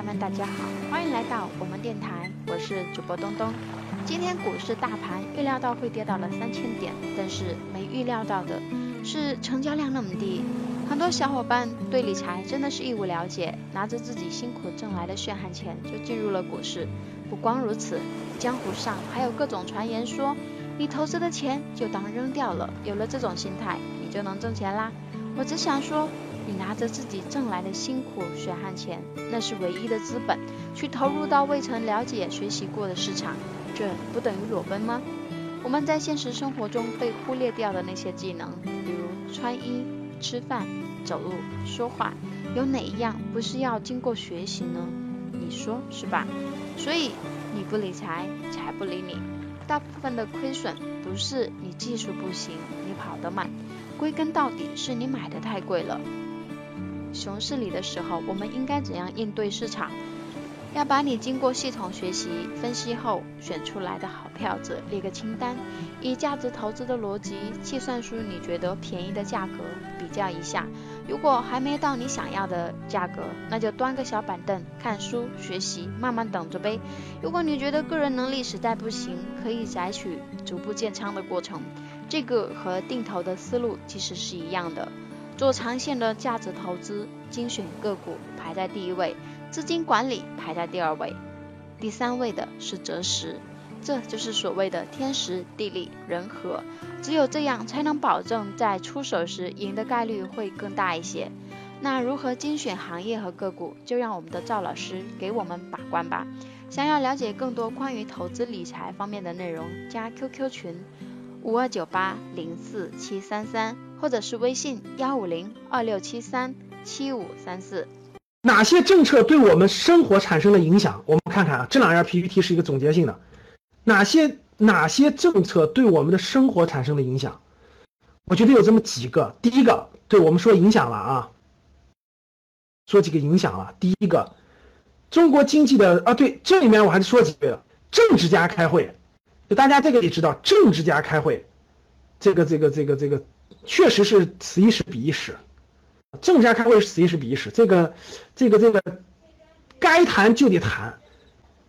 伙伴们，大家好，欢迎来到我们电台，我是主播东东。今天股市大盘预料到会跌到了三千点，但是没预料到的是成交量那么低。很多小伙伴对理财真的是一无了解，拿着自己辛苦挣来的血汗钱就进入了股市。不光如此，江湖上还有各种传言说，你投资的钱就当扔掉了，有了这种心态，你就能挣钱啦。我只想说。你拿着自己挣来的辛苦血汗钱，那是唯一的资本，去投入到未曾了解、学习过的市场，这不等于裸奔吗？我们在现实生活中被忽略掉的那些技能，比如穿衣、吃饭、走路、说话，有哪一样不是要经过学习呢？你说是吧？所以你不理财，财不理你。大部分的亏损不是你技术不行，你跑得慢，归根到底是你买的太贵了。熊市里的时候，我们应该怎样应对市场？要把你经过系统学习分析后选出来的好票子列个清单，以价值投资的逻辑计算出你觉得便宜的价格，比较一下。如果还没到你想要的价格，那就端个小板凳看书学习，慢慢等着呗。如果你觉得个人能力实在不行，可以采取逐步建仓的过程，这个和定投的思路其实是一样的。做长线的价值投资，精选个股排在第一位，资金管理排在第二位，第三位的是择时，这就是所谓的天时地利人和，只有这样才能保证在出手时赢的概率会更大一些。那如何精选行业和个股，就让我们的赵老师给我们把关吧。想要了解更多关于投资理财方面的内容，加 QQ 群五二九八零四七三三。或者是微信幺五零二六七三七五三四。哪些政策对我们生活产生了影响？我们看看啊，这两页 PPT 是一个总结性的。哪些哪些政策对我们的生活产生了影响？我觉得有这么几个。第一个，对我们说影响了啊，说几个影响了。第一个，中国经济的啊，对，这里面我还是说几个。政治家开会，就大家这个也知道，政治家开会，这个这个这个这个。确实是此一时彼一时，政治家开会是此一时彼一时。这个，这个，这个，该谈就得谈，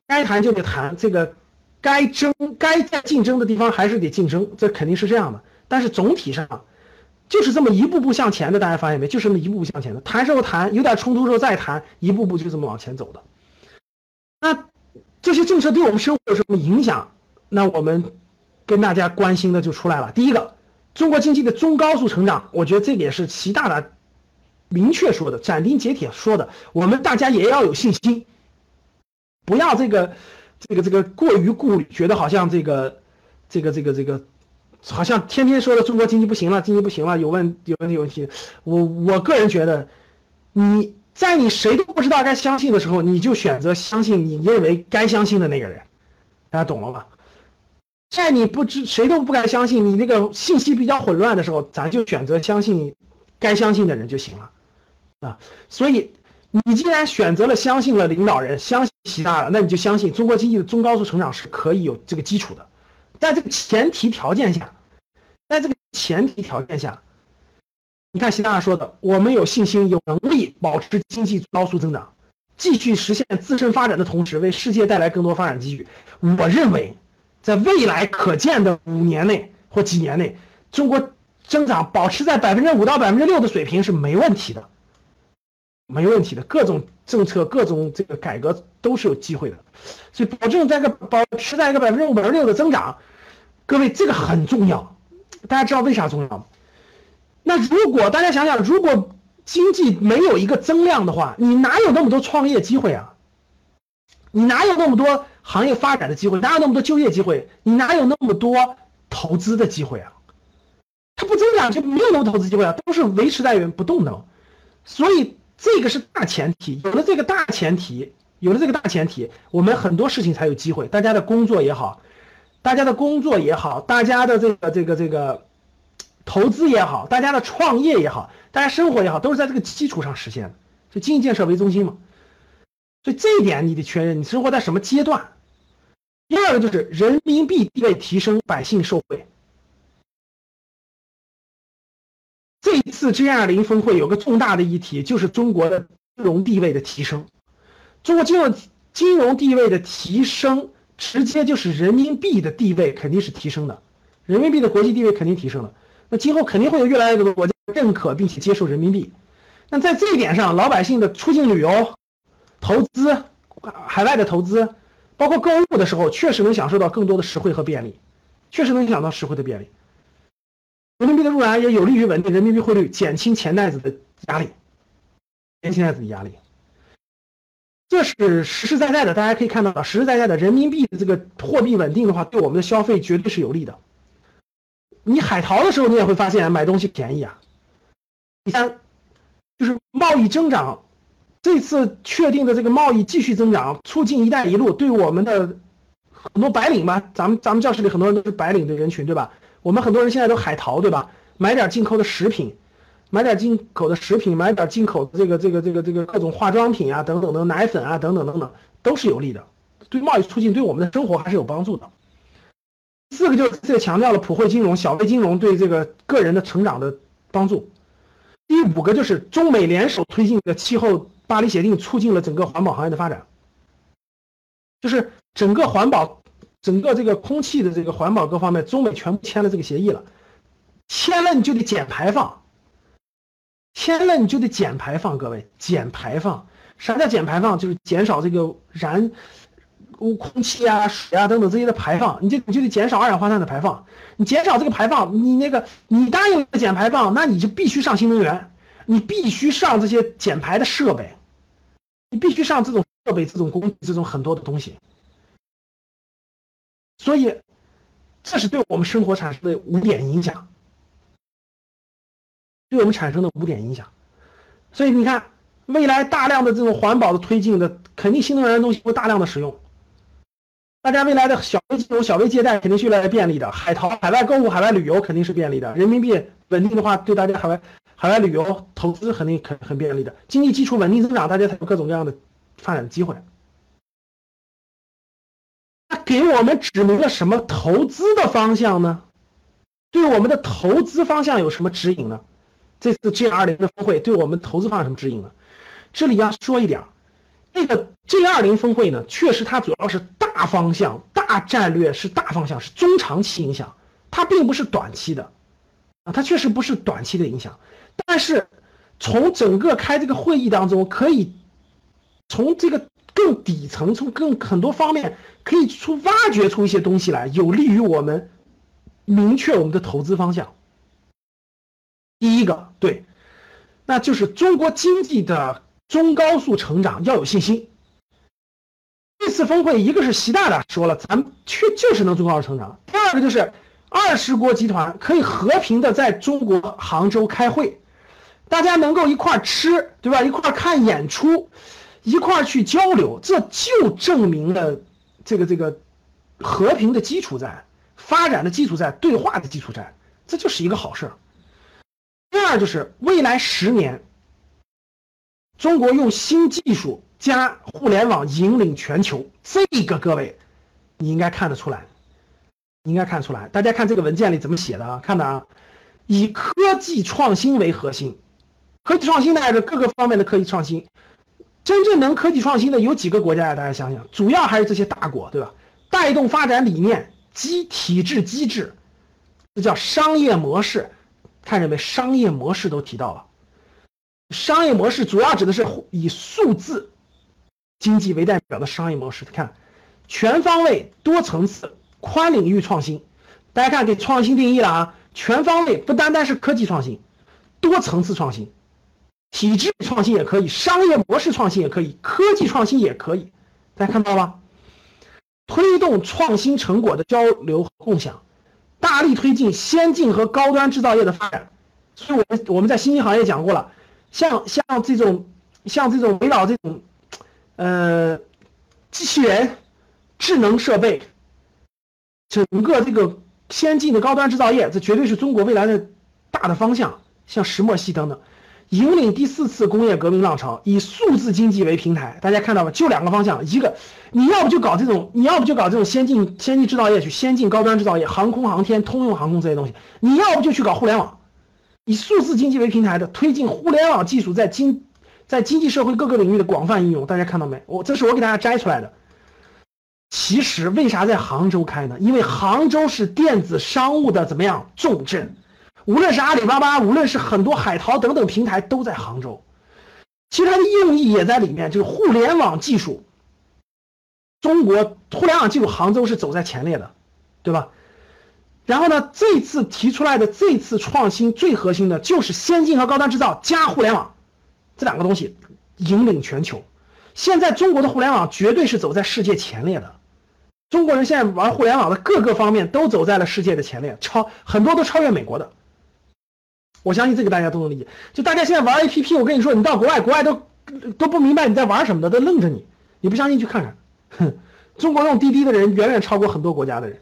该谈就得谈。这个，该争该在竞争的地方还是得竞争，这肯定是这样的。但是总体上，就是这么一步步向前的。大家发现没？就是这么一步步向前的。谈时候谈，有点冲突时候再谈，一步步就这么往前走的。那这些政策对我们生活有什么影响？那我们跟大家关心的就出来了。第一个。中国经济的中高速成长，我觉得这个也是习大大明确说的，斩钉截铁说的。我们大家也要有信心，不要这个这个这个过于顾虑，觉得好像这个这个这个这个好像天天说的中国经济不行了，经济不行了，有问有问题有问题。我我个人觉得，你在你谁都不知道该相信的时候，你就选择相信你认为该相信的那个人，大家懂了吧？在你不知谁都不敢相信你那个信息比较混乱的时候，咱就选择相信该相信的人就行了，啊，所以你既然选择了相信了领导人，相信习大了，那你就相信中国经济的中高速成长是可以有这个基础的，在这个前提条件下，在这个前提条件下，你看习大大说的，我们有信心有能力保持经济高速增长，继续实现自身发展的同时，为世界带来更多发展机遇。我认为。在未来可见的五年内或几年内，中国增长保持在百分之五到百分之六的水平是没问题的，没问题的。各种政策、各种这个改革都是有机会的，所以保证在个保持在一个百分之五、百分之六的增长，各位这个很重要。大家知道为啥重要吗？那如果大家想想，如果经济没有一个增量的话，你哪有那么多创业机会啊？你哪有那么多？行业发展的机会哪有那么多就业机会？你哪有那么多投资的机会啊？它不增长就没有那么多投资机会啊，都是维持在原不动的。所以这个是大前提，有了这个大前提，有了这个大前提，我们很多事情才有机会。大家的工作也好，大家的工作也好，大家的这个这个这个投资也好，大家的创业也好，大家生活也好，都是在这个基础上实现的。就经济建设为中心嘛。所以这一点你得确认，你生活在什么阶段。第二个就是人民币地位提升，百姓受惠。这一次 G20 峰会有个重大的议题，就是中国的金融地位的提升。中国金融金融地位的提升，直接就是人民币的地位肯定是提升的，人民币的国际地位肯定提升了。那今后肯定会有越来越多的国家认可并且接受人民币。那在这一点上，老百姓的出境旅游、投资、海外的投资，包括购物的时候，确实能享受到更多的实惠和便利，确实能享受到实惠的便利。人民币的入篮也有利于稳定人民币汇率，减轻钱袋子的压力，减轻袋子的压力。这是实实在在的，大家可以看到，实实在在的人民币的这个货币稳定的话，对我们的消费绝对是有利的。你海淘的时候，你也会发现买东西便宜啊。第三。就是贸易增长，这次确定的这个贸易继续增长，促进“一带一路”对我们的很多白领吧，咱们咱们教室里很多人都是白领的人群，对吧？我们很多人现在都海淘，对吧？买点进口的食品，买点进口的食品，买点进口这个这个这个这个各种化妆品啊，等等的奶粉啊，等等等等，都是有利的，对贸易促进，对我们的生活还是有帮助的。四个就是这强调了普惠金融、小微金融对这个个人的成长的帮助。第五个就是中美联手推进的气候巴黎协定，促进了整个环保行业的发展。就是整个环保，整个这个空气的这个环保各方面，中美全部签了这个协议了。签了你就得减排放，签了你就得减排放。各位，减排放，啥叫减排放？就是减少这个燃。污空气啊、水啊等等这些的排放，你就你就得减少二氧化碳的排放。你减少这个排放，你那个你答应减排放，那你就必须上新能源，你必须上这些减排的设备，你必须上这种设备、这种工、这种很多的东西。所以，这是对我们生活产生的五点影响，对我们产生的五点影响。所以你看，未来大量的这种环保的推进的，肯定新能源的东西会大量的使用。大家未来的小微金融、小微借贷肯定是越来越便利的，海淘、海外购物、海外旅游肯定是便利的。人民币稳定的话，对大家海外海外旅游投资肯定很很便利的。经济基础稳定增长，大家才有各种各样的发展的机会。那给我们指明了什么投资的方向呢？对我们的投资方向有什么指引呢？这次 G20 的峰会对我们投资方向什么指引呢？这里要说一点。这个 G 二零峰会呢，确实它主要是大方向、大战略，是大方向，是中长期影响，它并不是短期的，啊，它确实不是短期的影响。但是从整个开这个会议当中，可以从这个更底层、从更很多方面，可以出挖掘出一些东西来，有利于我们明确我们的投资方向。第一个，对，那就是中国经济的。中高速成长要有信心。这次峰会，一个是习大大说了，咱们确就是能中高速成长；第二个就是二十国集团可以和平的在中国杭州开会，大家能够一块吃，对吧？一块看演出，一块去交流，这就证明了这个这个和平的基础在，发展的基础在，对话的基础在，这就是一个好事儿。第二就是未来十年。中国用新技术加互联网引领全球，这个各位，你应该看得出来，应该看出来。大家看这个文件里怎么写的啊？看的啊，以科技创新为核心，科技创新呢是各个方面的科技创新。真正能科技创新的有几个国家呀？大家想想，主要还是这些大国，对吧？带动发展理念、机体制机制，这叫商业模式，看见没？商业模式都提到了。商业模式主要指的是以数字经济为代表的商业模式。你看，全方位、多层次、宽领域创新。大家看，给创新定义了啊！全方位不单单是科技创新，多层次创新、体制创新也可以，商业模式创新也可以，科技创新也可以。大家看到了？推动创新成果的交流和共享，大力推进先进和高端制造业的发展。所以，我们我们在新兴行业讲过了。像像这种，像这种围绕这种，呃，机器人、智能设备，整个这个先进的高端制造业，这绝对是中国未来的大的方向。像石墨烯等等，引领第四次工业革命浪潮，以数字经济为平台。大家看到吗？就两个方向，一个你要不就搞这种，你要不就搞这种先进先进制造业去，先进高端制造业，航空航天、通用航空这些东西；你要不就去搞互联网。以数字经济为平台的推进互联网技术在经在经济社会各个领域的广泛应用。大家看到没？我这是我给大家摘出来的。其实为啥在杭州开呢？因为杭州是电子商务的怎么样重镇，无论是阿里巴巴，无论是很多海淘等等平台都在杭州。其实它的用意也在里面，就是互联网技术。中国互联网技术，杭州是走在前列的，对吧？然后呢，这次提出来的这次创新最核心的就是先进和高端制造加互联网这两个东西引领全球。现在中国的互联网绝对是走在世界前列的。中国人现在玩互联网的各个方面都走在了世界的前列，超很多都超越美国的。我相信这个大家都能理解。就大家现在玩 APP，我跟你说，你到国外，国外都都不明白你在玩什么的，都愣着你。你不相信去看看。哼，中国用滴滴的人远远超过很多国家的人。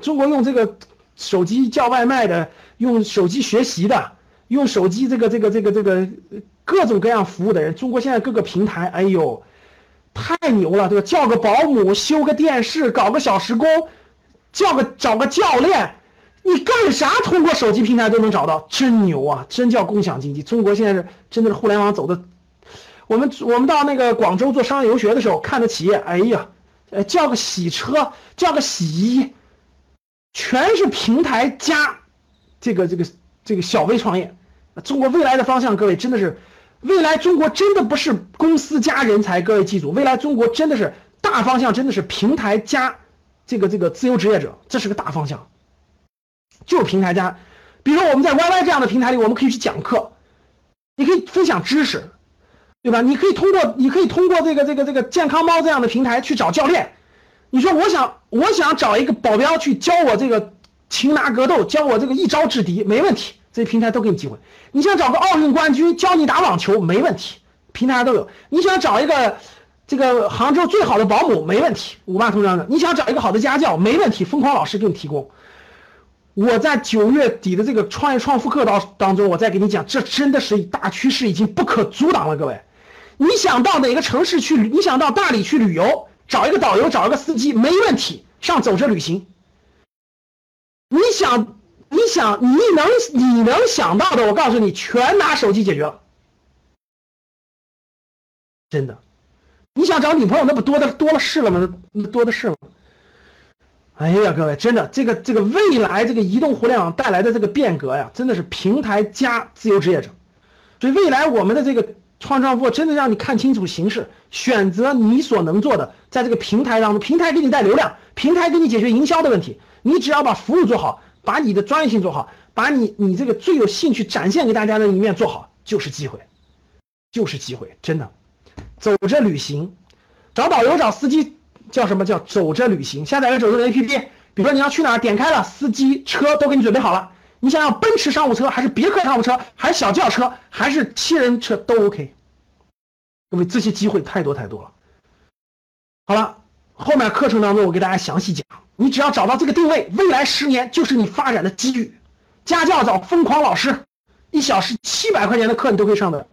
中国用这个手机叫外卖的，用手机学习的，用手机这个这个这个这个各种各样服务的人，中国现在各个平台，哎呦。太牛了，对吧？叫个保姆，修个电视，搞个小时工，叫个找个教练，你干啥？通过手机平台都能找到，真牛啊！真叫共享经济。中国现在是真的是互联网走的。我们我们到那个广州做商业游学的时候，看的企业，哎呀，呃，叫个洗车，叫个洗衣，全是平台加这个这个这个小微创业。中国未来的方向，各位真的是。未来中国真的不是公司加人才，各位记住，未来中国真的是大方向，真的是平台加这个这个自由职业者，这是个大方向，就是平台加。比如说我们在 YY 这样的平台里，我们可以去讲课，你可以分享知识，对吧？你可以通过你可以通过这个这个这个健康猫这样的平台去找教练。你说我想我想找一个保镖去教我这个擒拿格斗，教我这个一招制敌，没问题。这些平台都给你机会。你想找个奥运冠军教你打网球，没问题，平台都有。你想找一个这个杭州最好的保姆，没问题，五八同城的。你想找一个好的家教，没问题，疯狂老师给你提供。我在九月底的这个创业创富课当当中，我再给你讲，这真的是大趋势，已经不可阻挡了。各位，你想到哪个城市去？你想到大理去旅游，找一个导游，找一个司机，没问题，上走着旅行。你想？你想，你能你能想到的，我告诉你，全拿手机解决了，真的。你想找女朋友，那不多的多了是了吗？那多的是了。哎呀，各位，真的，这个这个未来这个移动互联网带来的这个变革呀，真的是平台加自由职业者。所以未来我们的这个创创富，真的让你看清楚形势，选择你所能做的，在这个平台当中，平台给你带流量，平台给你解决营销的问题，你只要把服务做好。把你的专业性做好，把你你这个最有兴趣展现给大家的一面做好，就是机会，就是机会，真的。走着旅行，找导游找司机叫什么叫走着旅行？下载个走着的 APP，比如说你要去哪儿，点开了，司机车都给你准备好了。你想要奔驰商务车，还是别克商务车，还是小轿车，还是七人车都 OK。各位，这些机会太多太多了。好了，后面课程当中我给大家详细讲。你只要找到这个定位，未来十年就是你发展的机遇。家教找疯狂老师，一小时七百块钱的课你都可以上的，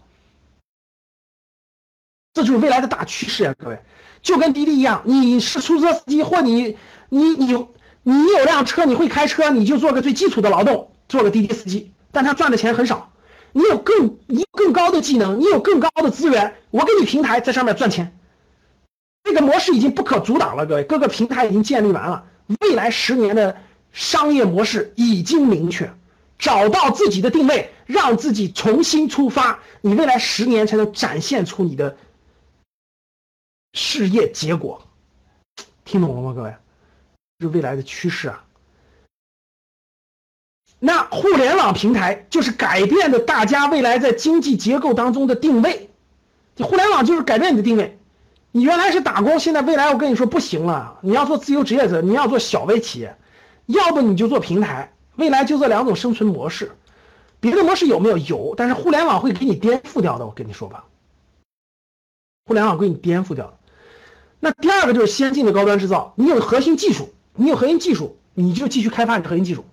这就是未来的大趋势呀，各位。就跟滴滴一样，你是出租车司机，或你你你你有辆车，你会开车，你就做个最基础的劳动，做个滴滴司机，但他赚的钱很少。你有更你更高的技能，你有更高的资源，我给你平台在上面赚钱。这个模式已经不可阻挡了，各位，各个平台已经建立完了。未来十年的商业模式已经明确，找到自己的定位，让自己重新出发，你未来十年才能展现出你的事业结果。听懂了吗，各位？是未来的趋势啊。那互联网平台就是改变的大家未来在经济结构当中的定位，互联网就是改变你的定位。你原来是打工，现在未来我跟你说不行了。你要做自由职业者，你要做小微企业，要不你就做平台。未来就这两种生存模式，别的模式有没有？有，但是互联网会给你颠覆掉的。我跟你说吧，互联网给你颠覆掉。那第二个就是先进的高端制造，你有核心技术，你有核心技术，你就继续开发你的核心技术。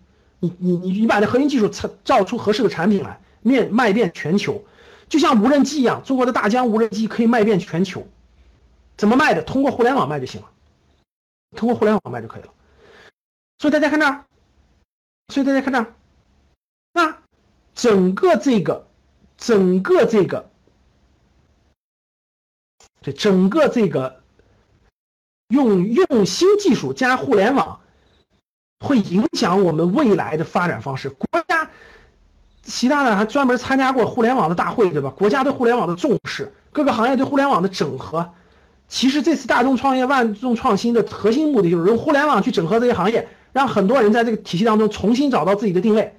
你你你你把这核心技术造造出合适的产品来，面卖遍全球，就像无人机一样，中国的大疆无人机可以卖遍全球。怎么卖的？通过互联网卖就行了，通过互联网卖就可以了。所以大家看这儿，所以大家看这儿，那整个这个，整个这个这整个这个用用新技术加互联网，会影响我们未来的发展方式。国家，习大大还专门参加过互联网的大会，对吧？国家对互联网的重视，各个行业对互联网的整合。其实这次大众创业、万众创新的核心目的就是用互联网去整合这些行业，让很多人在这个体系当中重新找到自己的定位，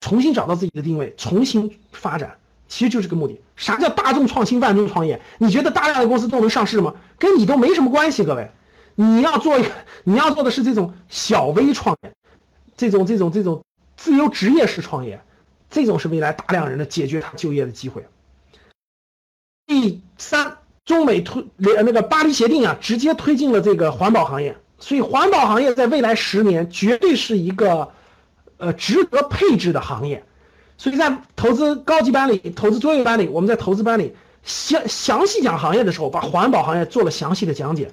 重新找到自己的定位，重新发展。其实就这个目的。啥叫大众创新、万众创业？你觉得大量的公司都能上市吗？跟你都没什么关系，各位。你要做一个，你要做的是这种小微创业，这种这种这种自由职业式创业，这种是未来大量人的解决他就业的机会。第三，中美推那个巴黎协定啊，直接推进了这个环保行业，所以环保行业在未来十年绝对是一个呃值得配置的行业。所以在投资高级班里、投资专业班里，我们在投资班里详详细讲行业的时候，把环保行业做了详细的讲解。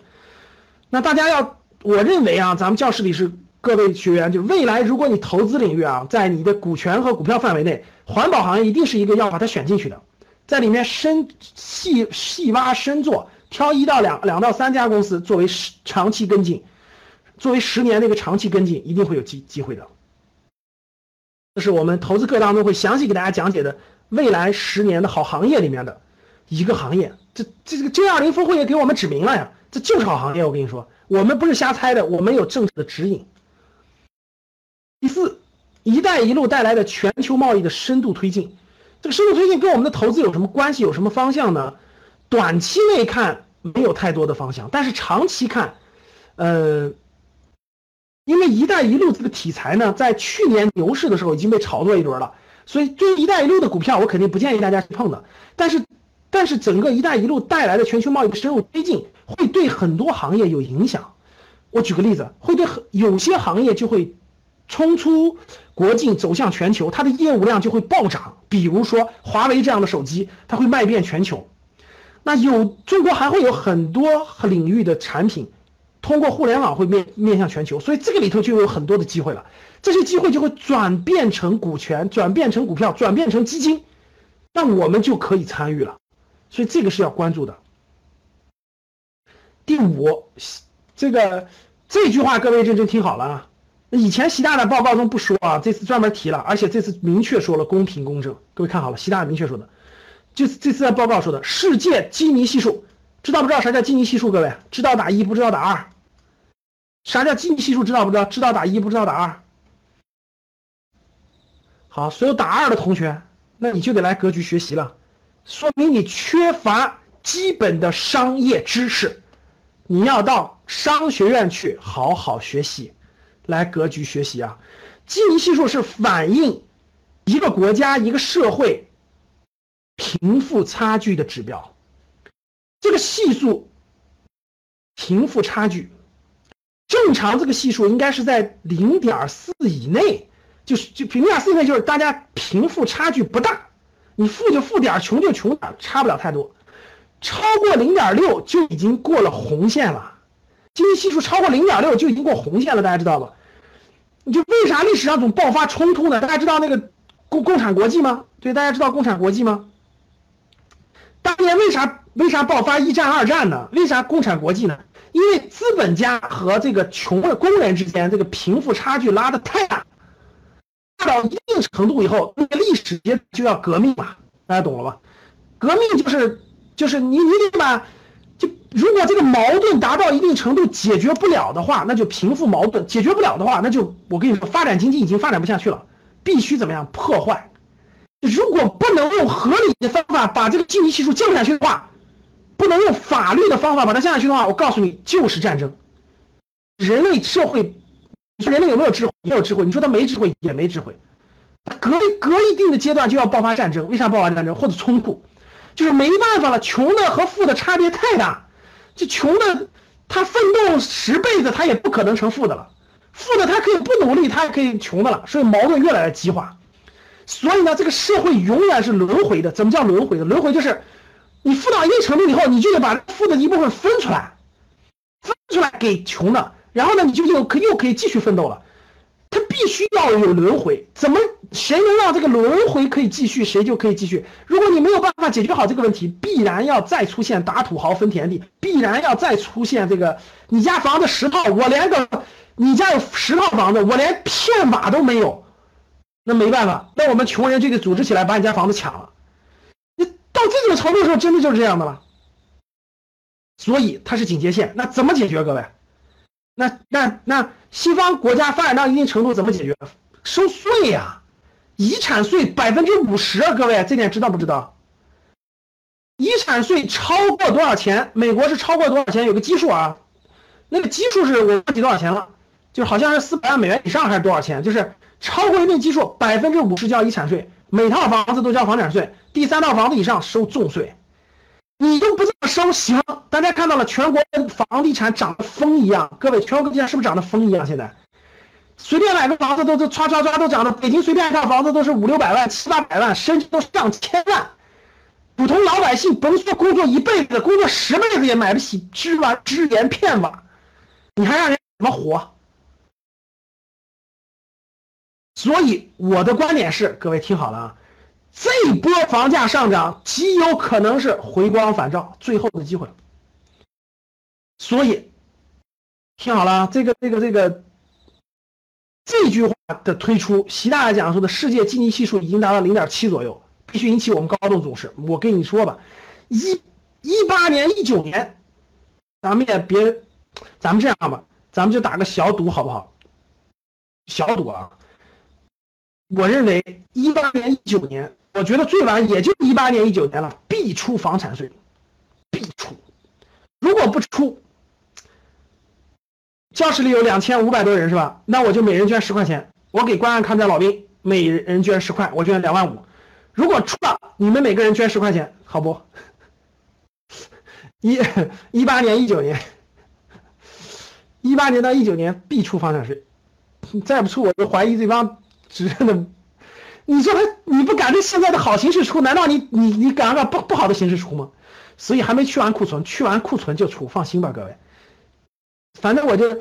那大家要，我认为啊，咱们教室里是各位学员，就未来如果你投资领域啊，在你的股权和股票范围内，环保行业一定是一个要把它选进去的，在里面深细细挖深做，挑一到两两到三家公司作为长期跟进，作为十年那个长期跟进，一定会有机机会的。这是我们投资课当中会详细给大家讲解的未来十年的好行业里面的一个行业。这这这个 G 二零峰会也给我们指明了呀，这就是好行业。我跟你说，我们不是瞎猜的，我们有政策的指引。第四，一带一路带来的全球贸易的深度推进，这个深度推进跟我们的投资有什么关系？有什么方向呢？短期内看没有太多的方向，但是长期看，呃。因为“一带一路”这个题材呢，在去年牛市的时候已经被炒作一轮了，所以对于“一带一路”的股票，我肯定不建议大家去碰的。但是，但是整个“一带一路”带来的全球贸易的深入推进，会对很多行业有影响。我举个例子，会对很有些行业就会冲出国境，走向全球，它的业务量就会暴涨。比如说华为这样的手机，它会卖遍全球。那有中国还会有很多领域的产品。通过互联网会面面向全球，所以这个里头就有很多的机会了。这些机会就会转变成股权，转变成股票，转变成基金，那我们就可以参与了。所以这个是要关注的。第五，这个这句话各位认真听好了啊！以前习大大报告中不说啊，这次专门提了，而且这次明确说了公平公正。各位看好了，习大大明确说的，就这次在报告说的世界基尼系数。知道不知道啥叫基尼系数？各位知道打一，不知道打二。啥叫基尼系数？知道不知道？知道打一，不知道打二。好，所有打二的同学，那你就得来格局学习了，说明你缺乏基本的商业知识，你要到商学院去好好学习，来格局学习啊。基尼系数是反映一个国家、一个社会贫富差距的指标。这个系数，贫富差距，正常这个系数应该是在零点四以内，就是就零点四以内就是大家贫富差距不大，你富就富点，穷就穷点，差不了太多。超过零点六就已经过了红线了，经济系数超过零点六就已经过红线了，大家知道吧？就为啥历史上总爆发冲突呢？大家知道那个共共产国际吗？对，大家知道共产国际吗？当年为啥为啥爆发一战二战呢？为啥共产国际呢？因为资本家和这个穷的工人之间这个贫富差距拉的太大，大到一定程度以后，那个历史也就要革命嘛，大家懂了吧？革命就是就是你你得把，如果这个矛盾达到一定程度解决不了的话，那就平富矛盾解决不了的话，那就我跟你说，发展经济已经发展不下去了，必须怎么样破坏。如果不能用合理的方法把这个经济系数降下去的话，不能用法律的方法把它降下去的话，我告诉你就是战争。人类社会，你说人类有没有智慧？也有智慧。你说他没智慧也没智慧。隔隔一定的阶段就要爆发战争，为啥爆发战争或者冲突？就是没办法了，穷的和富的差别太大。这穷的他奋斗十辈子他也不可能成富的了，富的他可以不努力，他也可以穷的了。所以矛盾越来越激化。所以呢，这个社会永远是轮回的。怎么叫轮回的？轮回就是，你富到一定程度以后，你就得把富的一部分分出来，分出来给穷的，然后呢，你就又可又可以继续奋斗了。它必须要有轮回。怎么谁能让这个轮回可以继续，谁就可以继续。如果你没有办法解决好这个问题，必然要再出现打土豪分田地，必然要再出现这个你家房子十套，我连个你家有十套房子，我连片瓦都没有，那没办法，那我们穷人就得组织起来把你家房子抢了。你到这种程度的时候，真的就是这样的了。所以它是警戒线，那怎么解决？各位，那那那西方国家发展到一定程度怎么解决？收税呀，遗产税百分之五十啊！各位，这点知道不知道？遗产税超过多少钱？美国是超过多少钱？有个基数啊，那个基数是我忘记多少钱了，就好像是四百万美元以上还是多少钱？就是超过一定基数，百分之五十交遗产税，每套房子都交房产税，第三套房子以上收重税。你都不这么收行？大家看到了，全国房地产涨得疯一样。各位，全国地产是不是涨得疯一样？现在随便买个房子都都唰唰唰都涨的，北京随便一套房子都是五六百万、七八百万，甚至都上千万。普通老百姓甭说工作一辈子，工作十辈子也买不起支瓦、支盐片瓦，你还让人怎么活？所以我的观点是，各位听好了啊。这波房价上涨极有可能是回光返照最后的机会，所以听好了，这个这个这个这句话的推出，习大大讲说的世界经济系数已经达到零点七左右，必须引起我们高度重视。我跟你说吧，一一八年、一九年，咱们也别，咱们这样吧，咱们就打个小赌好不好？小赌啊！我认为一八年、一九年。我觉得最晚也就一八年、一九年了，必出房产税，必出。如果不出，教室里有两千五百多人是吧？那我就每人捐十块钱，我给关爱抗战老兵每人捐十块，我捐两万五。如果出了，你们每个人捐十块钱，好不？一一八年、一九年，一八年到一九年必出房产税，再不出，我就怀疑这帮执政的。你说他你不赶着现在的好形势出，难道你你你赶着不不好的形势出吗？所以还没去完库存，去完库存就出，放心吧，各位。反正我就，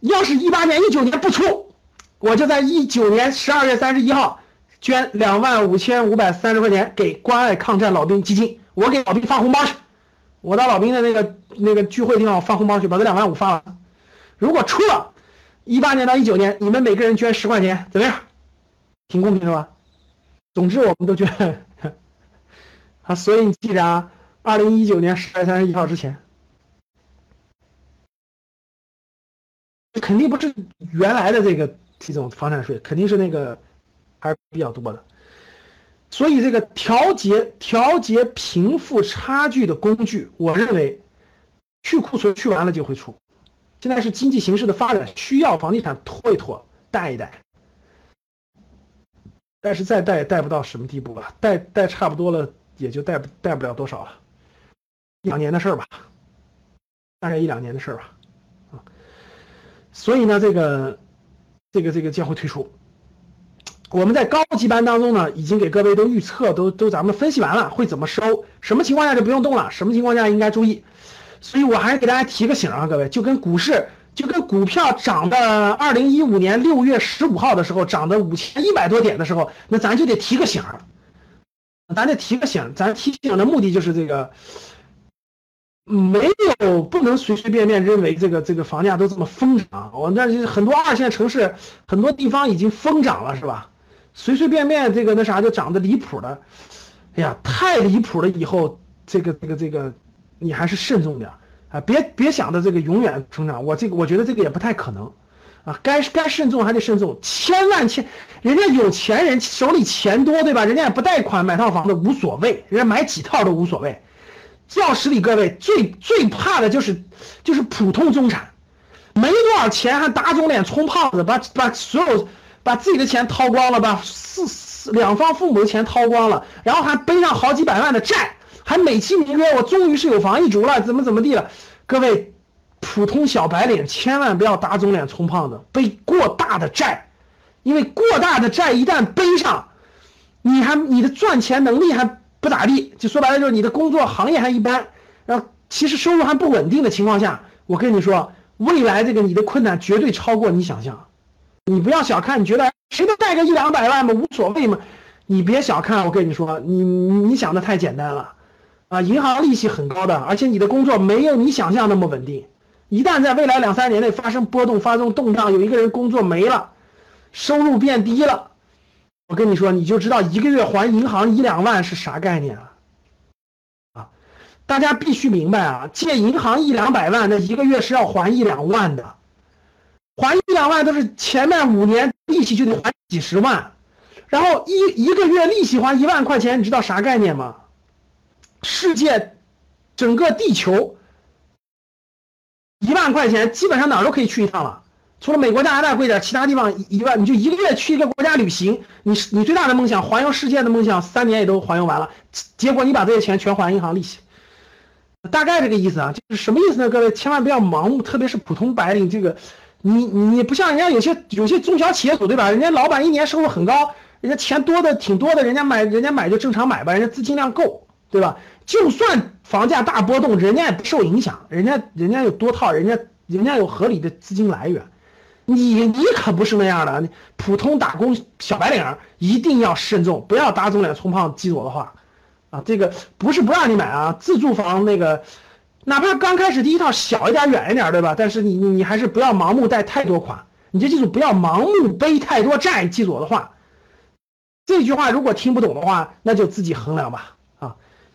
要是一八年、一九年不出，我就在一九年十二月三十一号捐两万五千五百三十块钱给关爱抗战老兵基金，我给老兵发红包去。我到老兵的那个那个聚会地方发红包去，把这两万五发完。如果出了，一八年到一九年，你们每个人捐十块钱，怎么样？挺公平的吧？总之，我们都觉得 啊，所以你记着啊，二零一九年十二月三十一号之前，肯定不是原来的这个这种房产税，肯定是那个还是比较多的。所以，这个调节调节贫富差距的工具，我认为去库存去完了就会出。现在是经济形势的发展需要房地产拖一拖，带一带。但是再带带不到什么地步吧，带带差不多了，也就带不带不了多少了，一两年的事儿吧，大概一两年的事儿吧，啊，所以呢，这个这个这个将会退出。我们在高级班当中呢，已经给各位都预测，都都咱们分析完了会怎么收，什么情况下就不用动了，什么情况下应该注意。所以我还是给大家提个醒啊，各位，就跟股市。就跟股票涨的二零一五年六月十五号的时候涨的五千一百多点的时候，那咱就得提个醒，咱得提个醒，咱提醒的目的就是这个，没有不能随随便便认为这个这个房价都这么疯涨，我那很多二线城市很多地方已经疯涨了，是吧？随随便便这个那啥就涨得离谱了，哎呀，太离谱了！以后这个这个这个，你还是慎重点。啊，别别想着这个永远成长，我这个我觉得这个也不太可能，啊，该该慎重还得慎重，千万千，人家有钱人手里钱多，对吧？人家也不贷款买套房子无所谓，人家买几套都无所谓。教室里各位最最怕的就是就是普通中产，没多少钱还打肿脸充胖子，把把所有把自己的钱掏光了，把四四两方父母的钱掏光了，然后还背上好几百万的债。还美其名曰我终于是有房一族了，怎么怎么地了？各位，普通小白领千万不要打肿脸充胖子，背过大的债，因为过大的债一旦背上，你还你的赚钱能力还不咋地，就说白了就是你的工作行业还一般，然后其实收入还不稳定的情况下，我跟你说，未来这个你的困难绝对超过你想象，你不要小看，你觉得谁都贷个一两百万嘛，无所谓嘛。你别小看，我跟你说，你你想的太简单了，啊，银行利息很高的，而且你的工作没有你想象那么稳定。一旦在未来两三年内发生波动、发生动荡，有一个人工作没了，收入变低了，我跟你说，你就知道一个月还银行一两万是啥概念了。啊，大家必须明白啊，借银行一两百万，那一个月是要还一两万的，还一两万都是前面五年利息就得还几十万。然后一一个月利息还一万块钱，你知道啥概念吗？世界，整个地球，一万块钱基本上哪儿都可以去一趟了，除了美国加拿大贵点，其他地方一万你就一个月去一个国家旅行，你你最大的梦想环游世界的梦想，三年也都环游完了，结果你把这些钱全还银行利息，大概这个意思啊，就是什么意思呢？各位千万不要盲目，特别是普通白领，这个你你不像人家有些有些中小企业主对吧？人家老板一年收入很高。人家钱多的挺多的，人家买人家买就正常买吧，人家资金量够，对吧？就算房价大波动，人家也不受影响，人家人家有多套，人家人家有合理的资金来源。你你可不是那样的，普通打工小白领一定要慎重，不要打肿脸充胖子记住我的话啊！这个不是不让你买啊，自住房那个，哪怕刚开始第一套小一点远一点，对吧？但是你你你还是不要盲目贷太多款，你就记住不要盲目背太多债，记住我的话。这句话如果听不懂的话，那就自己衡量吧。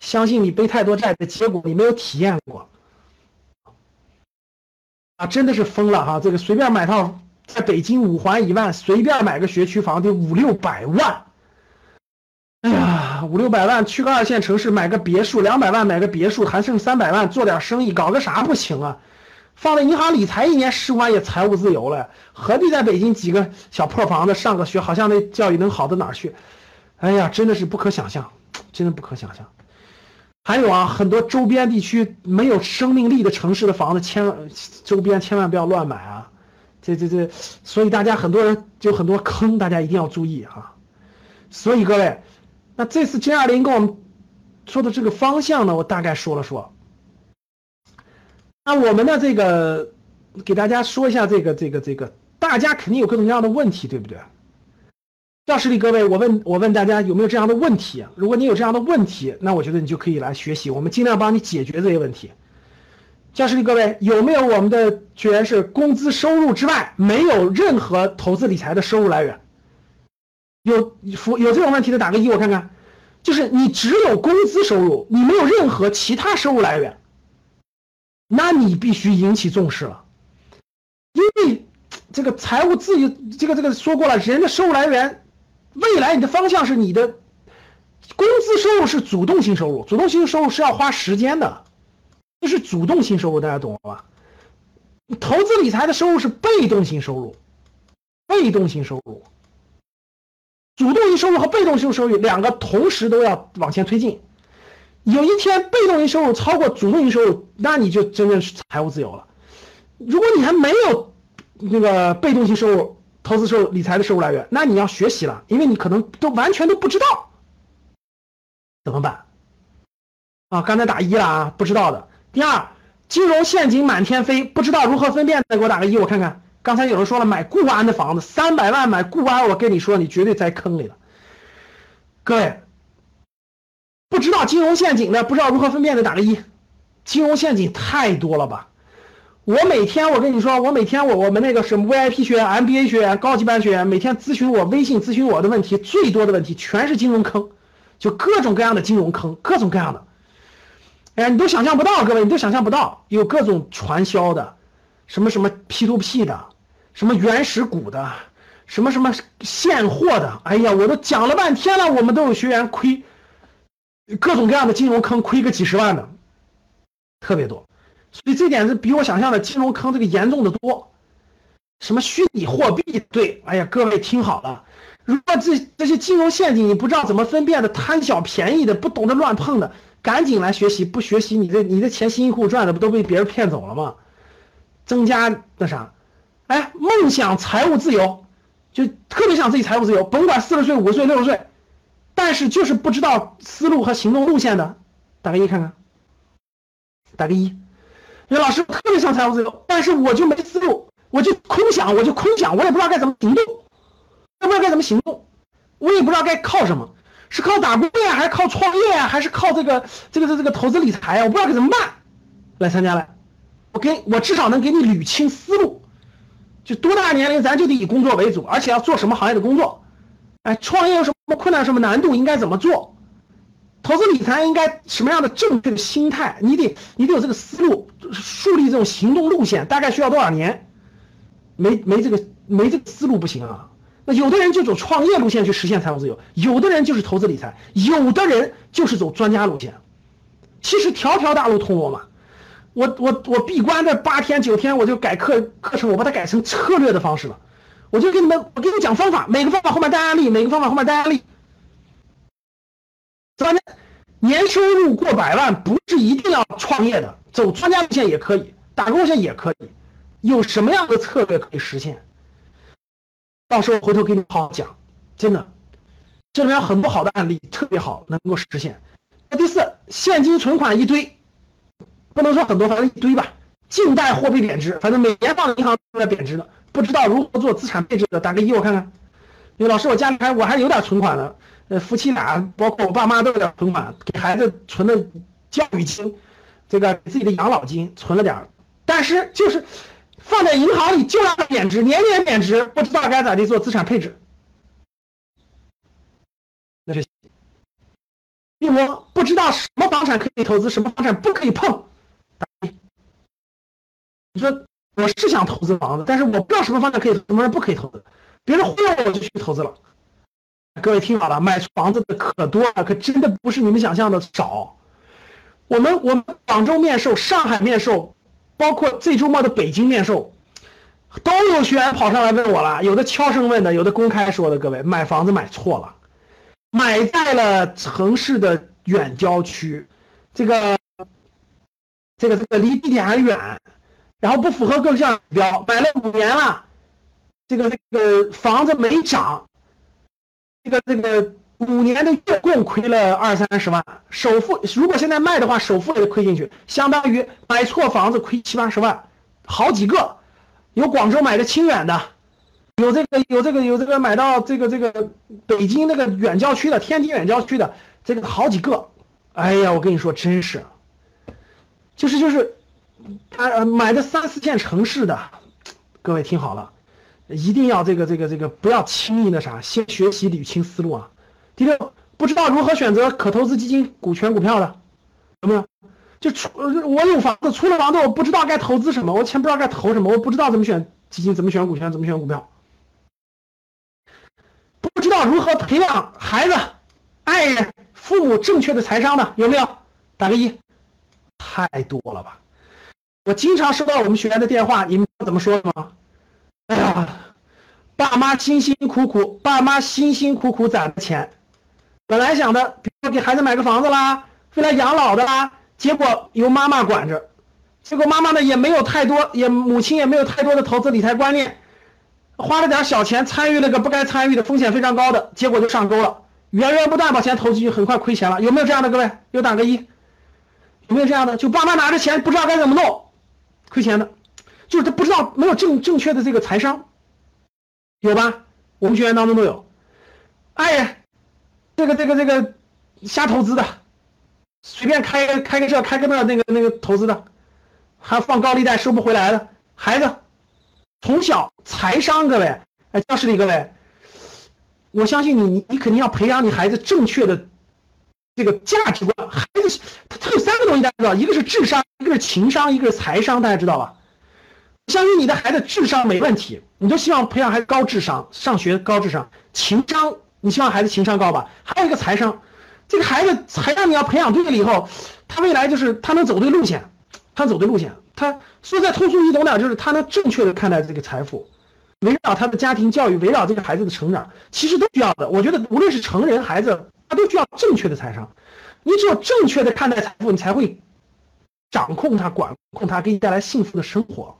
相信你背太多债的结果你没有体验过，啊，真的是疯了哈！这个随便买套在北京五环一万，随便买个学区房得五六百万。哎呀，五六百万去个二线城市买个别墅，两百万买个别墅，还剩三百万做点生意，搞个啥不行啊？放在银行理财一年十五万也财务自由了，何必在北京几个小破房子上个学，好像那教育能好到哪儿去？哎呀，真的是不可想象，真的不可想象。还有啊，很多周边地区没有生命力的城市的房子，千万周边千万不要乱买啊！这这这，所以大家很多人就很多坑，大家一定要注意啊！所以各位，那这次 G 二零跟我们说的这个方向呢，我大概说了说。那我们的这个，给大家说一下这个这个这个，大家肯定有各种各样的问题，对不对？教室里各位，我问我问大家有没有这样的问题？如果你有这样的问题，那我觉得你就可以来学习，我们尽量帮你解决这些问题。教室里各位有没有我们的学员是工资收入之外没有任何投资理财的收入来源？有有这种问题的打个一，我看看。就是你只有工资收入，你没有任何其他收入来源。那你必须引起重视了，因为这个财务自由，这个这个说过了，人的收入来源，未来你的方向是你的工资收入是主动性收入，主动性收入是要花时间的，这是主动性收入，大家懂了吧？投资理财的收入是被动性收入，被动性收入，主动性收入和被动性收入两个同时都要往前推进。有一天，被动性收入超过主动性收入，那你就真正是财务自由了。如果你还没有那个被动性收入、投资收入、理财的收入来源，那你要学习了，因为你可能都完全都不知道怎么办啊？刚才打一了啊，不知道的。第二，金融陷阱满天飞，不知道如何分辨的，给我打个一，我看看。刚才有人说了，买固安的房子，三百万买固安，我跟你说，你绝对栽坑里了，各位。不知道金融陷阱的，不知道如何分辨的，打个一。金融陷阱太多了吧？我每天，我跟你说，我每天我我们那个什么 VIP 学员、MBA 学员、高级班学员，每天咨询我微信咨询我的问题最多的问题全是金融坑，就各种各样的金融坑，各种各样的。哎，你都想象不到，各位，你都想象不到，有各种传销的，什么什么 P2P 的，什么原始股的，什么什么现货的。哎呀，我都讲了半天了，我们都有学员亏。各种各样的金融坑，亏个几十万的，特别多，所以这点是比我想象的金融坑这个严重的多。什么虚拟货币？对，哎呀，各位听好了，如果这这些金融陷阱你不知道怎么分辨的，贪小便宜的，不懂得乱碰的，赶紧来学习。不学习，你的你的钱辛辛苦苦赚的不都被别人骗走了吗？增加那啥，哎，梦想财务自由，就特别想自己财务自由，甭管四十岁、五十岁、六十岁。但是就是不知道思路和行动路线的，打个一看看，打个一。因为老师特别想财务自由，但是我就没思路，我就空想，我就空想，我也不知道该怎么行动，我也不知道该怎么行动，我也不知道该靠什么，是靠打工呀，还是靠创业呀，还是靠这个这个这这个投资理财呀？我不知道该怎么办。来参加来，我给我至少能给你捋清思路。就多大年龄，咱就得以工作为主，而且要做什么行业的工作？哎，创业有什么困难、什么难度，应该怎么做？投资理财应该什么样的正确的心态？你得你得有这个思路，树立这种行动路线，大概需要多少年？没没这个没这个思路不行啊。那有的人就走创业路线去实现财务自由，有的人就是投资理财，有的人就是走专家路线。其实条条大路通罗马。我我我闭关这八天九天，我就改课课程，我把它改成策略的方式了。我就给你们，我给你讲方法，每个方法后面带案例，每个方法后面带案例。专家年收入过百万不是一定要创业的，走专家路线也可以，打工路线也可以。有什么样的策略可以实现？到时候回头给你好好讲，真的，这里面很多好的案例，特别好，能够实现。那第四，现金存款一堆。不能说很多，反正一堆吧。近代货币贬值，反正每年放银行都在贬值的。不知道如何做资产配置的，打个一我看看。因为老师，我家里还我还有点存款的，呃，夫妻俩包括我爸妈都有点存款，给孩子存的教育金，这个自己的养老金存了点但是就是放在银行里就让它贬值，年年贬值，不知道该咋地做资产配置。那是，因为我不知道什么房产可以投资，什么房产不可以碰。你说我是想投资房子，但是我不知道什么房产可以，什么人不可以投资。别人忽悠我，我就去投资了。各位听好了，买房子的可多了，可真的不是你们想象的少。我们我们广州面授、上海面授，包括这周末的北京面授，都有学员跑上来问我了，有的悄声问的，有的公开说的。各位买房子买错了，买在了城市的远郊区，这个。这个这个离地铁还远，然后不符合各项指标，买了五年了，这个这个房子没涨，这个这个五年的月供亏了二三十万，首付如果现在卖的话，首付也亏进去，相当于买错房子亏七八十万，好几个，有广州买的清远的，有这个有这个有这个买到这个这个北京那个远郊区的天津远郊区的，这个好几个，哎呀，我跟你说真是。就是就是，他买的三四线城市的，各位听好了，一定要这个这个这个不要轻易那啥，先学习捋清思路啊。第六，不知道如何选择可投资基金、股权、股票的，有没有？就出我有房子，出了房子我不知道该投资什么，我钱不知道该投什么，我不知道怎么选基金，怎么选股权，怎么选股票，不知道如何培养孩子、爱人、父母正确的财商的，有没有？打个一。太多了吧！我经常收到我们学员的电话，你们怎么说的吗？哎呀，爸妈辛辛苦苦，爸妈辛辛苦苦攒的钱，本来想的，比如给孩子买个房子啦，未来养老的啦，结果由妈妈管着，结果妈妈呢也没有太多，也母亲也没有太多的投资理财观念，花了点小钱参与了个不该参与的风险非常高的，结果就上钩了，源源不断把钱投进去，很快亏钱了，有没有这样的各位？有打个一。有没有这样的？就爸妈拿着钱不知道该怎么弄，亏钱的，就是他不知道没有正正确的这个财商，有吧？我们学员当中都有。哎，这个这个这个瞎投资的，随便开开个这开个那那个那个投资的，还放高利贷收不回来的孩子，从小财商，各位，哎，教室里各位，我相信你，你你肯定要培养你孩子正确的。这个价值观，孩子他他有三个东西，大家知道，一个是智商，一个是情商，一个是财商，大家知道吧？相信你的孩子智商没问题，你就希望培养孩子高智商，上学高智商，情商你希望孩子情商高吧？还有一个财商，这个孩子财商你要培养对了以后，他未来就是他能走对路线，他走对路线，他说再通俗易懂点，就是他能正确的看待这个财富，围绕他的家庭教育，围绕这个孩子的成长，其实都需要的。我觉得无论是成人孩子。他都需要正确的财商，你只有正确的看待财富，你才会掌控它、管控它，给你带来幸福的生活。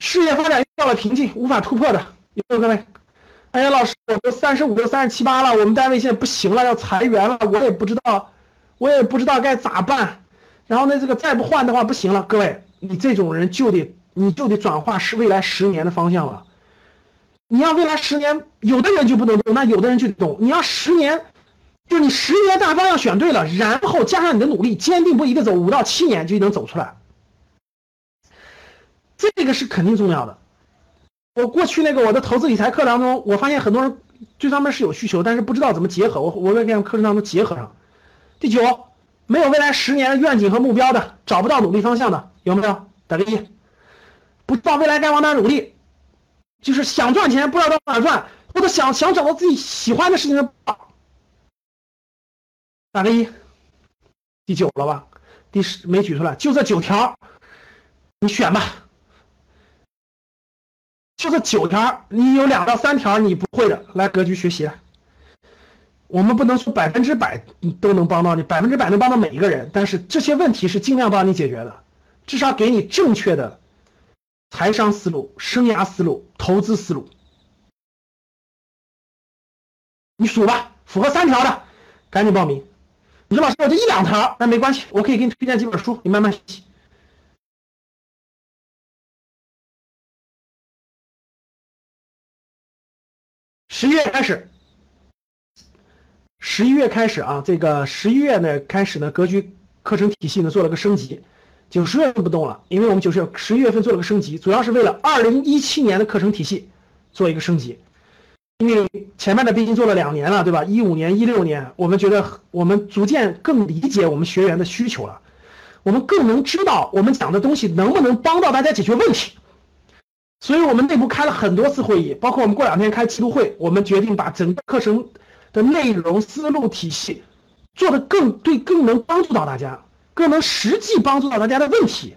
事业发展遇到了瓶颈，无法突破的，有没有各位？哎呀，老师，我都三十五、都三十七八了，我们单位现在不行了，要裁员了，我也不知道，我也不知道该咋办。然后呢，这个再不换的话不行了，各位，你这种人就得你就得转化是未来十年的方向了。你要未来十年，有的人就不能动，那有的人就动。你要十年，就你十年大方向选对了，然后加上你的努力，坚定不移的走，五到七年就能走出来。这个是肯定重要的。我过去那个我的投资理财课当中，我发现很多人对他们是有需求，但是不知道怎么结合。我我在这课程当中结合上。第九，没有未来十年愿景和目标的，找不到努力方向的，有没有？打个一。不知道未来该往哪努力。就是想赚钱，不知道到哪赚，或者想想找到自己喜欢的事情的，打个一，第九了吧？第十没举出来，就这九条，你选吧。就这九条，你有两到三条你不会的，来格局学习。我们不能说百分之百都能帮到你，百分之百能帮到每一个人，但是这些问题是尽量帮你解决的，至少给你正确的。财商思路、生涯思路、投资思路，你数吧，符合三条的，赶紧报名。你说老师，我这一两条，那没关系，我可以给你推荐几本书，你慢慢学习。十一月开始，十一月开始啊，这个十一月呢开始呢，格局课程体系呢做了个升级。九十月份不动了，因为我们九十十一月份做了个升级，主要是为了二零一七年的课程体系做一个升级。因为前面的毕竟做了两年了，对吧？一五年、一六年，我们觉得我们逐渐更理解我们学员的需求了，我们更能知道我们讲的东西能不能帮到大家解决问题。所以我们内部开了很多次会议，包括我们过两天开季度会，我们决定把整个课程的内容、思路、体系做的更对，更能帮助到大家。更能实际帮助到大家的问题，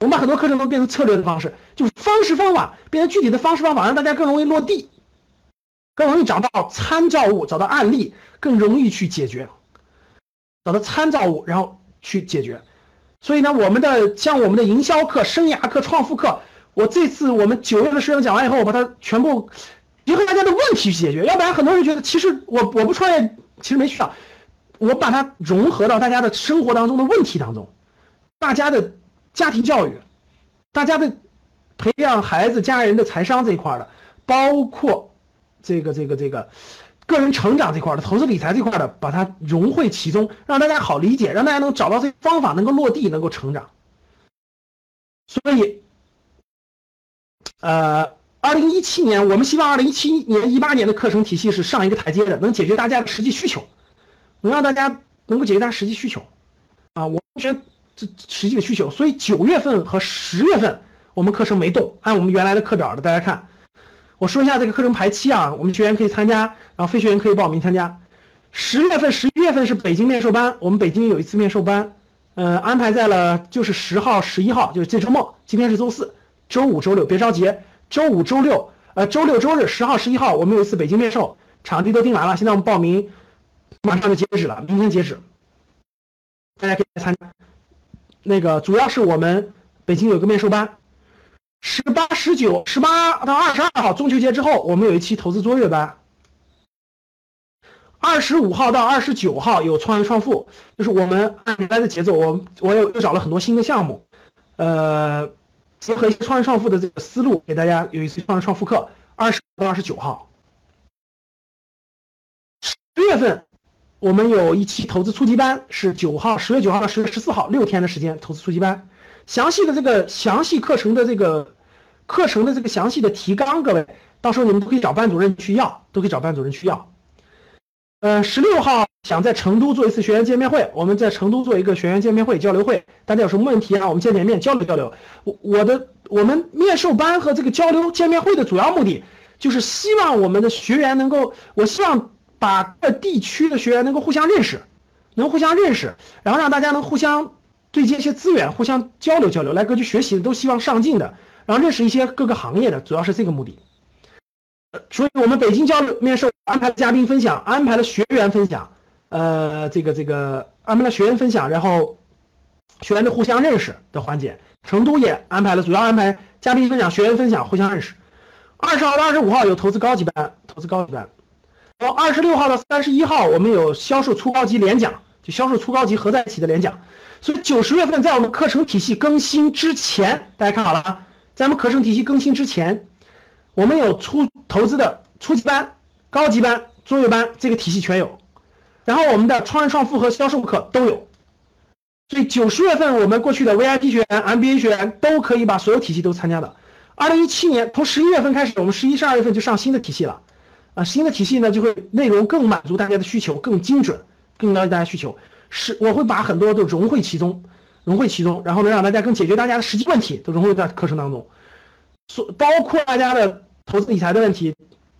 我们把很多课程都变成策略的方式，就是方式方法变成具体的方式方法，让大家更容易落地，更容易找到参照物，找到案例，更容易去解决，找到参照物，然后去解决。所以呢，我们的像我们的营销课、生涯课、创富课，我这次我们九月的事情讲完以后，我把它全部结合大家的问题去解决，要不然很多人觉得其实我我不创业其实没需要。我把它融合到大家的生活当中的问题当中，大家的家庭教育，大家的培养孩子家人的财商这一块的，包括这个这个这个个人成长这块的投资理财这块的，把它融汇其中，让大家好理解，让大家能找到这方法，能够落地，能够成长。所以，呃，二零一七年，我们希望二零一七年、一八年的课程体系是上一个台阶的，能解决大家的实际需求。能让大家能够解决大家实际需求，啊，我觉得这实际的需求，所以九月份和十月份我们课程没动，按我们原来的课表的，大家看，我说一下这个课程排期啊，我们学员可以参加，然后非学员可以报名参加。十月份、十一月份是北京面授班，我们北京有一次面授班，呃，安排在了就是十号、十一号，就是这周末，今天是周四，周五、周六别着急，周五、周六，呃，周六、周日，十号、十一号我们有一次北京面授，场地都定完了，现在我们报名。马上就截止了，明天截止，大家可以参加。那个主要是我们北京有个面授班，十八、十九、十八到二十二号中秋节之后，我们有一期投资卓越班。二十五号到二十九号有创业创富，就是我们按原来的节奏，我我又又找了很多新的项目，呃，结合创业创富的这个思路，给大家有一次创业创富课。二十到二十九号，十月份。我们有一期投资初级班，是九号，十月九号到十月十四号，六天的时间投资初级班。详细的这个详细课程的这个课程的这个详细的提纲，各位到时候你们都可以找班主任去要，都可以找班主任去要。呃，十六号想在成都做一次学员见面会，我们在成都做一个学员见面会交流会，大家有什么问题啊？我们见见面交流交流。我我的我们面授班和这个交流见面会的主要目的，就是希望我们的学员能够，我希望。把各地区的学员能够互相认识，能互相认识，然后让大家能互相对接一些资源，互相交流交流，来格局学习的都希望上进的，然后认识一些各个行业的，主要是这个目的。所以我们北京交流面授安排了嘉宾分享，安排了学员分享，呃，这个这个安排了学员分享，然后学员的互相认识的环节。成都也安排了，主要安排嘉宾分享，学员分享，互相认识。二十号到二十五号有投资高级班，投资高级班。然后二十六号到三十一号，我们有销售初高级联讲，就销售初高级合在一起的联讲。所以九十月份在我们课程体系更新之前，大家看好了啊，在我们课程体系更新之前，我们有初投资的初级班、高级班、中级班，这个体系全有。然后我们的创业创富和销售课都有。所以九十月份我们过去的 VIP 学员、MBA 学员都可以把所有体系都参加的。二零一七年从十一月份开始，我们十一、十二月份就上新的体系了。啊，新的体系呢就会内容更满足大家的需求，更精准，更了解大家需求。是，我会把很多都融汇其中，融汇其中，然后呢，让大家更解决大家的实际问题，都融汇在课程当中。所包括大家的投资理财的问题、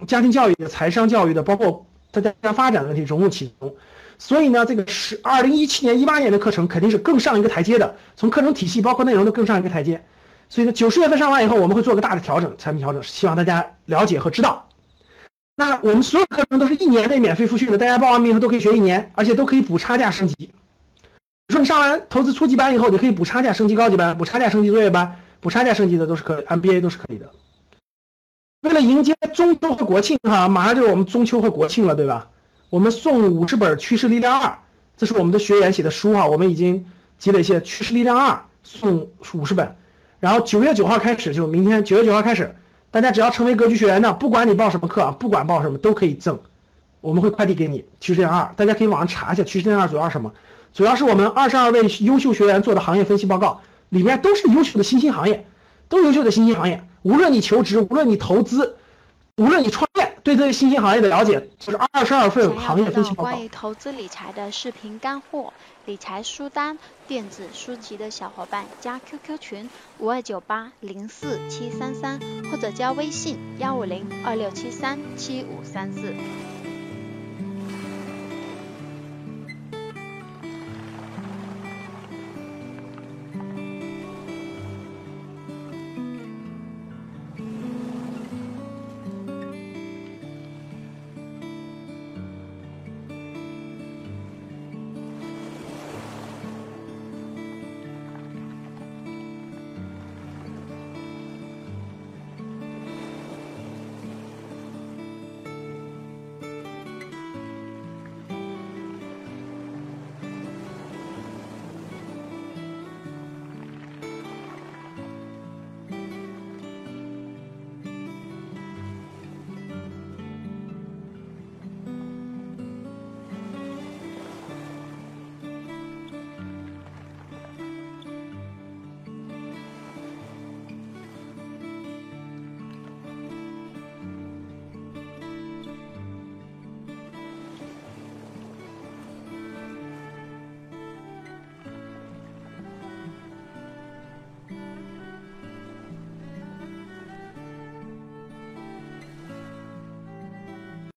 家庭教育的、财商教育的，包括大家发展的问题融入其中。所以呢，这个是二零一七年、一八年的课程肯定是更上一个台阶的，从课程体系包括内容都更上一个台阶。所以呢，九十月份上完以后，我们会做个大的调整，产品调整，希望大家了解和知道。那我们所有课程都是一年内免费复训的，大家报完名以后都可以学一年，而且都可以补差价升级。说你上完投资初级班以后，你可以补差价升级高级班，补差价升级作业班，补差价升级的都是可以，MBA 都是可以的。为了迎接中秋和国庆哈，马上就是我们中秋和国庆了，对吧？我们送五十本《趋势力量二》，这是我们的学员写的书哈，我们已经积累一些《趋势力量二》，送五十本。然后九月九号开始，就明天九月九号开始。大家只要成为格局学员的，不管你报什么课啊，不管报什么都可以赠，我们会快递给你趋势力量二。大家可以网上查一下趋势力量二主要什么，主要是我们二十二位优秀学员做的行业分析报告，里面都是优秀的新兴行业，都优秀的新兴行业。无论你求职，无论你投资，无论你创业，对这些新兴行业的了解，就是二十二份行业分析报告。关于投资理财的视频干货。理财书单、电子书籍的小伙伴加 QQ 群五二九八零四七三三，或者加微信幺五零二六七三七五三四。